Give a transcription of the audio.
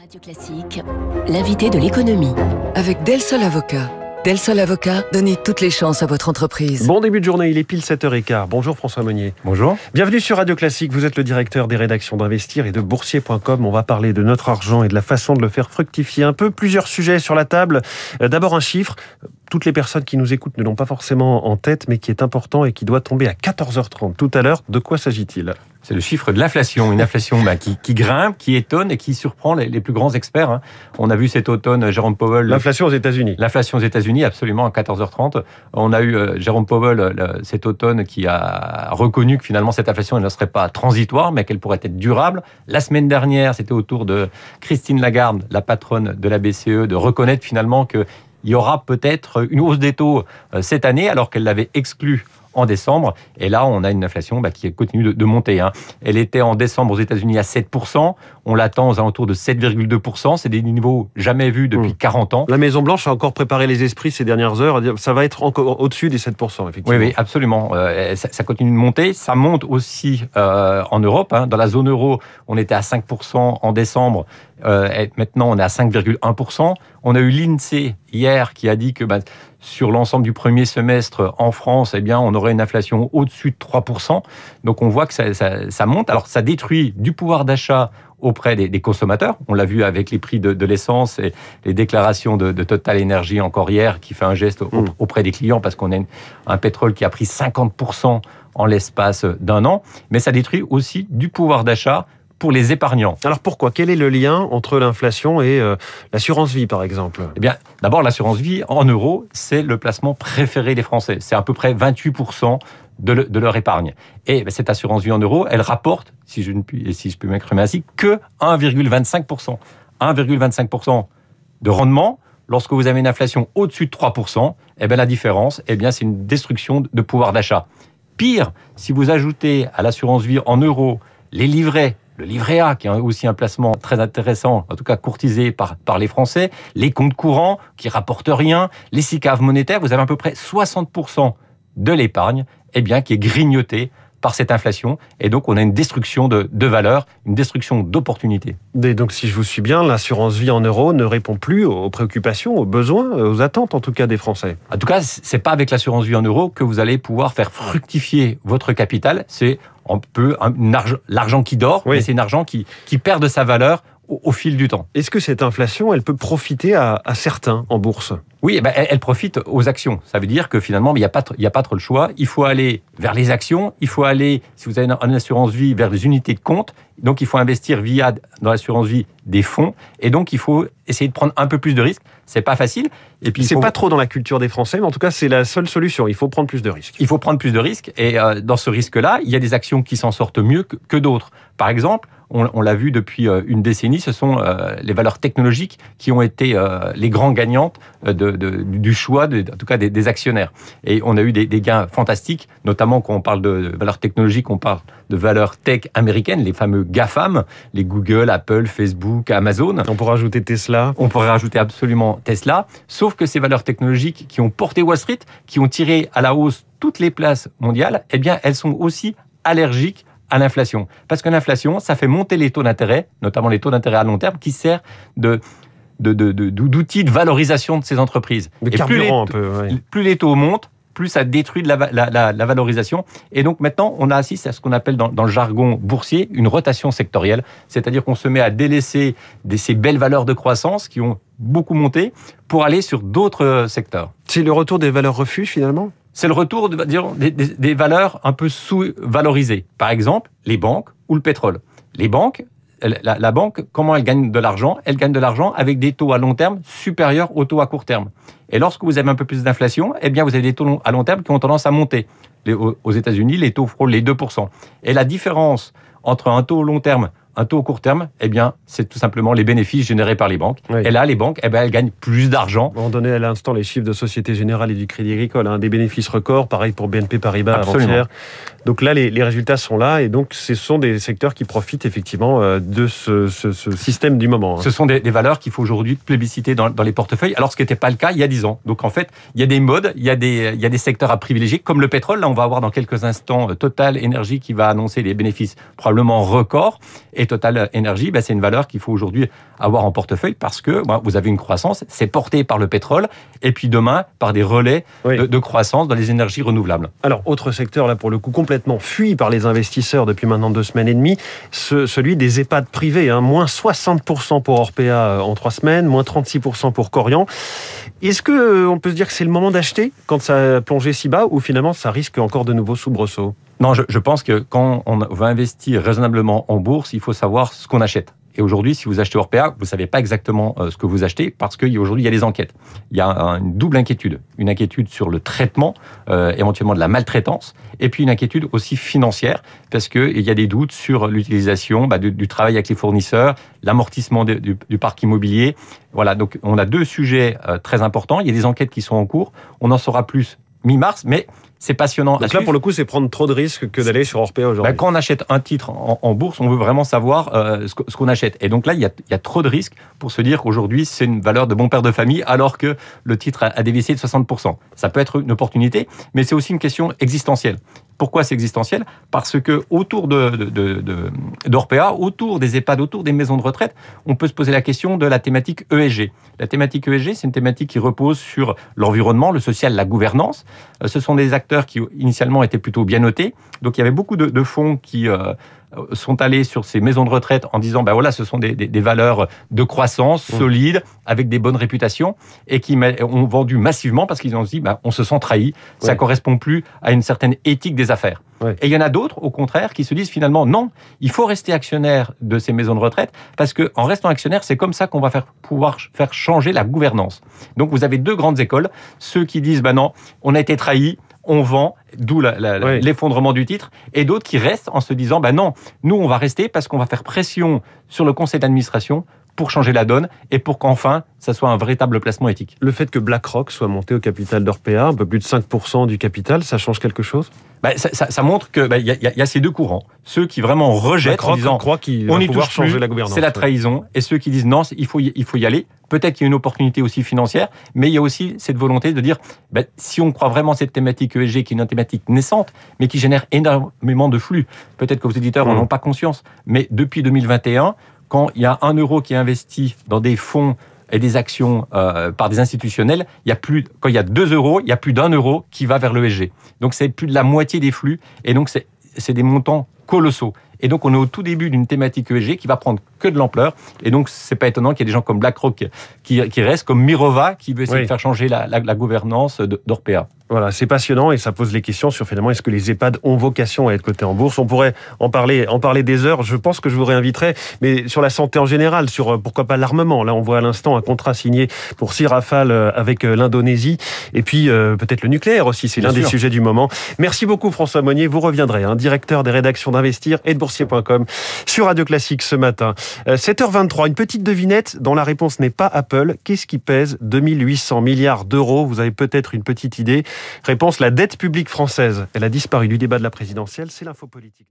Radio Classique, l'invité de l'économie. Avec Del Sol Avocat. Del Sol Avocat, donnez toutes les chances à votre entreprise. Bon début de journée, il est pile 7h15. Bonjour François Monnier. Bonjour. Bienvenue sur Radio Classique. Vous êtes le directeur des rédactions d'Investir et de Boursier.com. On va parler de notre argent et de la façon de le faire fructifier un peu. Plusieurs sujets sur la table. Euh, D'abord un chiffre. Toutes les personnes qui nous écoutent ne l'ont pas forcément en tête, mais qui est important et qui doit tomber à 14h30 tout à l'heure. De quoi s'agit-il? C'est le chiffre de l'inflation, une inflation bah, qui, qui grimpe, qui étonne et qui surprend les, les plus grands experts. hein. On a vu cet automne Jérôme Powell. L'inflation aux États-Unis. L'inflation aux États-Unis, absolument, à 14h30. On a eu euh, Jérôme Powell euh, cet automne qui a reconnu que finalement cette inflation elle ne serait pas transitoire, mais qu'elle pourrait être durable. La semaine dernière, c'était au tour de Christine Lagarde, la patronne de la BCE, de reconnaître finalement qu'il y aura peut-être une hausse des taux euh, cette année, alors qu'elle l'avait exclu en décembre. Et là, on a une inflation bah, qui continue de, de monter. hein. Elle était en décembre aux États-Unis à 7%. On l'attend aux alentours de 7,2%. C'est des niveaux jamais vus depuis Mm. 40 ans. La Maison-Blanche a encore préparé les esprits ces dernières heures. à dire- Ça va être encore au-dessus des 7%, effectivement. Oui, oui, absolument. Euh, ça, ça continue de monter. Ça monte aussi euh, en Europe. hein. Dans la zone euro, on était à 5% en décembre. Euh, maintenant, on est à 5,1%. On a eu l'INSEE hier qui a dit que bah, sur l'ensemble du premier semestre en France, eh bien, on aurait une inflation au-dessus de 3%. Donc, on voit que ça, ça- ça monte. Alors, ça détruit du pouvoir d'achat auprès des, des consommateurs. On l'a vu avec les prix de, de l'essence et les déclarations de, de Total Energy encore hier, qui fait un geste au- Mm. auprès des clients parce qu'on a un pétrole qui a pris 50% en l'espace d'un an. Mais ça détruit aussi du pouvoir d'achat pour les épargnants. Alors pourquoi? Quel est le lien entre l'inflation et euh, l'assurance vie, par exemple? Eh bien, d'abord, l'assurance vie en euros, c'est le placement préféré des Français. C'est à peu près 28% de, le- de leur épargne. Et ben, cette assurance vie en euros, elle rapporte, si je, ne puis, si je peux m'exprimer ainsi, que 1,25%. 1,25% de rendement. Lorsque vous avez une inflation au-dessus de 3%, eh bien, la différence, eh bien, c'est une destruction de pouvoir d'achat. Pire, si vous ajoutez à l'assurance vie en euros les livrets, le livret A, qui est aussi un placement très intéressant, en tout cas courtisé par, par les Français, les comptes courants qui rapportent rien, les SICAV monétaires, vous avez à peu près 60% de l'épargne eh bien, qui est grignotée par cette inflation. Et donc, on a une destruction de, de valeur, une destruction d'opportunités. Et donc, si je vous suis bien, l'assurance vie en euros ne répond plus aux préoccupations, aux besoins, aux attentes en tout cas des Français. En tout cas, c'est pas avec l'assurance vie en euros que vous allez pouvoir faire fructifier votre capital. C'est un peu l'argent qui dort, Oui. mais c'est un argent qui, qui perd de sa valeur au, au fil du temps. Est-ce que cette inflation, elle peut profiter à, à certains en bourse? Oui, eh ben, elle, elle profite aux actions. Ça veut dire que finalement, il n'y a, pas tr- il y a pas trop le choix. Il faut aller vers les actions. Il faut aller, si vous avez une, une assurance vie, vers des unités de compte. Donc, il faut investir via, dans l'assurance vie, des fonds. Et donc, il faut essayer de prendre un peu plus de risques. C'est pas facile. Et puis, C'est faut- pas trop dans la culture des Français, mais en tout cas, c'est la seule solution. Il faut prendre plus de risques. il faut prendre plus de risques. Et euh, dans ce risque-là, il y a des actions qui s'en sortent mieux que, que d'autres. Par exemple, on, on l'a vu depuis euh, une décennie, ce sont euh, les valeurs technologiques qui ont été euh, les grands gagnantes euh, de, de- du choix, de, en tout cas des, des actionnaires. Et on a eu des, des gains fantastiques, notamment quand on parle de valeurs technologiques, on parle de valeurs tech américaines, les fameux GAFAM, les Google, Apple, Facebook, Amazon. On pourra ajouter Tesla. On pourrait rajouter absolument Tesla, sauf que ces valeurs technologiques qui ont porté Wall Street, qui ont tiré à la hausse toutes les places mondiales, eh bien, elles sont aussi allergiques à l'inflation. Parce que l'inflation, ça fait monter les taux d'intérêt, notamment les taux d'intérêt à long terme, qui servent de de- de- de- d'outils de, valorisation de ces entreprises. De Et plus les, carburant un peu. ouais. plus les taux montent, plus ça détruit de la, la- la- la valorisation. Et donc maintenant, on a assisté à ce qu'on appelle dans, dans le jargon boursier une rotation sectorielle, c'est-à-dire qu'on se met à délaisser des- ces belles valeurs de croissance qui ont beaucoup monté pour aller sur d'autres euh, secteurs. C'est le retour des valeurs refuges finalement? C'est le retour de, disons, des, des- des valeurs un peu sous-valorisées. Par exemple, les banques ou le pétrole. Les banques, la, banque, comment elle gagne de l'argent? Elle gagne de l'argent avec des taux à long terme supérieurs aux taux à court terme. Et lorsque vous avez un peu plus d'inflation, eh bien, vous avez des taux à long terme qui ont tendance à monter. Aux États-Unis, les taux frôlent les 2%. Et la différence entre un taux long terme un taux court terme, eh bien, c'est tout simplement les bénéfices générés par les banques. Oui. Et là, les banques, eh ben, elles gagnent plus d'argent. On donnait à l'instant les chiffres de Société Générale et du Crédit Agricole, hein, des bénéfices records, pareil pour BNP Paribas avant-hier. Donc là, les, les résultats sont là, et donc ce sont des secteurs qui profitent effectivement euh, de ce, ce- ce système du moment. hein. Ce sont des, des valeurs qu'il faut aujourd'hui plébisciter dans, dans les portefeuilles, alors ce qui n'était pas le cas il y a 10 ans. Donc en fait, il y a des modes, il y a des, il y a des secteurs à privilégier, comme le pétrole. Là, on va avoir dans quelques instants euh, Total Énergie qui va annoncer des bénéfices probablement records. Et Total Énergie, ben, c'est une valeur qu'il faut aujourd'hui avoir en portefeuille parce que ben, vous avez une croissance, c'est porté par le pétrole et puis demain par des relais Oui. de, de croissance dans les énergies renouvelables. Alors, autre secteur, là, pour le coup, complètement fui par les investisseurs depuis maintenant deux semaines et demie, ce- celui des EHPAD privés. hein. moins 60% pour Orpea euh, en trois semaines, moins 36% pour Corian. Est-ce que euh, on peut se dire que c'est le moment d'acheter quand ça a plongé si bas ou finalement ça risque encore de nouveaux soubresauts Non, je, pense que quand on va investir raisonnablement en bourse, il faut savoir ce qu'on achète. Et aujourd'hui, si vous achetez Orpea, vous ne savez pas exactement euh, ce que vous achetez parce qu'aujourd'hui, il y a des enquêtes. Il y a un- une double inquiétude. Une inquiétude sur le traitement, euh, éventuellement de la maltraitance, et puis une inquiétude aussi financière parce qu'il y a des doutes sur l'utilisation bah, du, travail avec les fournisseurs, l'amortissement du parc immobilier. Voilà, donc on a deux sujets euh, très importants. Il y a des enquêtes qui sont en cours. On en saura plus mi-mars, mais c'est passionnant. Donc là, suivre. pour le coup, c'est prendre trop de risques que d'aller sur Orpea aujourd'hui. Ben, quand on achète un titre en, en bourse, on veut vraiment savoir euh, ce qu'on achète. Et donc là, il y, a, il y a trop de risques pour se dire qu'aujourd'hui, c'est une valeur de bon père de famille, alors que le titre a, a dévissé de 60%. Ça peut être une opportunité, mais c'est aussi une question existentielle. Pourquoi c'est existentiel? Parce que autour de, d'Orpea, autour des EHPAD, autour des maisons de retraite, on peut se poser la question de la thématique ESG. La thématique ESG, c'est une thématique qui repose sur l'environnement, le social, la gouvernance. Euh, Ce sont des acteurs qui initialement étaient plutôt bien notés. Donc il y avait beaucoup de, de fonds qui euh, sont allés sur ces maisons de retraite en disant ben voilà ce sont des, des- des valeurs de croissance Mmh. solides avec des bonnes réputations et qui ont vendu massivement parce qu'ils ont dit ben, on se sent trahi. Ça correspond plus à une certaine éthique des affaires. Ouais. et il y en a d'autres au contraire qui se disent finalement non il faut rester actionnaire de ces maisons de retraite parce que en restant actionnaire c'est comme ça qu'on va faire pouvoir faire changer la gouvernance. Donc vous avez deux grandes écoles. Ceux qui disent ben non on a été trahi on vend, d'où Oui. l'effondrement du titre, et d'autres qui restent en se disant, bah non, nous on va rester parce qu'on va faire pression sur le conseil d'administration pour changer la donne et pour qu'enfin ça soit un véritable placement éthique. Le fait que BlackRock soit monté au capital d'Orpea, un peu plus de 5% du capital, ça change quelque chose? Bah, ça, ça- ça montre que bah, il y, a- il y a ces deux courants, ceux qui vraiment rejettent en BlackRock disant croit qu'il on va pouvoir touche changer plus, la gouvernance. c'est la trahison, et ceux qui disent non, il faut y, il faut y aller. Peut-être qu'il y a une opportunité aussi financière, mais il y a aussi cette volonté de dire, bah, si on croit vraiment cette thématique ESG, qui est une thématique naissante, mais qui génère énormément de flux, peut-être que vos éditeurs n'en Mm. ont pas conscience, mais depuis 2021, quand il y a un euro qui est investi dans des fonds et des actions euh, par des institutionnels, il y a plus, quand il y a deux euros, il y a plus d'un euro qui va vers l'ESG. Donc c'est plus de la moitié des flux, et donc c'est des montants colossaux. Et donc, on est au tout début d'une thématique ESG qui va prendre que de l'ampleur. Et donc, c'est pas étonnant qu'il y ait des gens comme BlackRock qui, qui restent, comme Mirova qui veut essayer Oui. de faire changer la, la- la gouvernance d'Orpea. Voilà, c'est passionnant et ça pose les questions sur finalement est-ce que les EHPAD ont vocation à être cotés en bourse? On pourrait en parler, en parler des heures. Je pense que je vous réinviterai, mais sur la santé en général, sur euh, pourquoi pas l'armement. Là, on voit à l'instant un contrat signé pour six rafales euh, avec euh, l'Indonésie et puis euh, peut-être le nucléaire aussi. C'est l'un des sujets du moment. Merci beaucoup François Monnier. Vous reviendrez, hein, directeur des rédactions d'Investir et de Boursier.com sur Radio Classique ce matin. Euh, 7h23, une petite devinette dont la réponse n'est pas Apple. Qu'est-ce qui pèse 2800 milliards d'euros? Vous avez peut-être une petite idée. Réponse, la dette publique française. Elle a disparu du débat de la présidentielle, c'est l'info politique.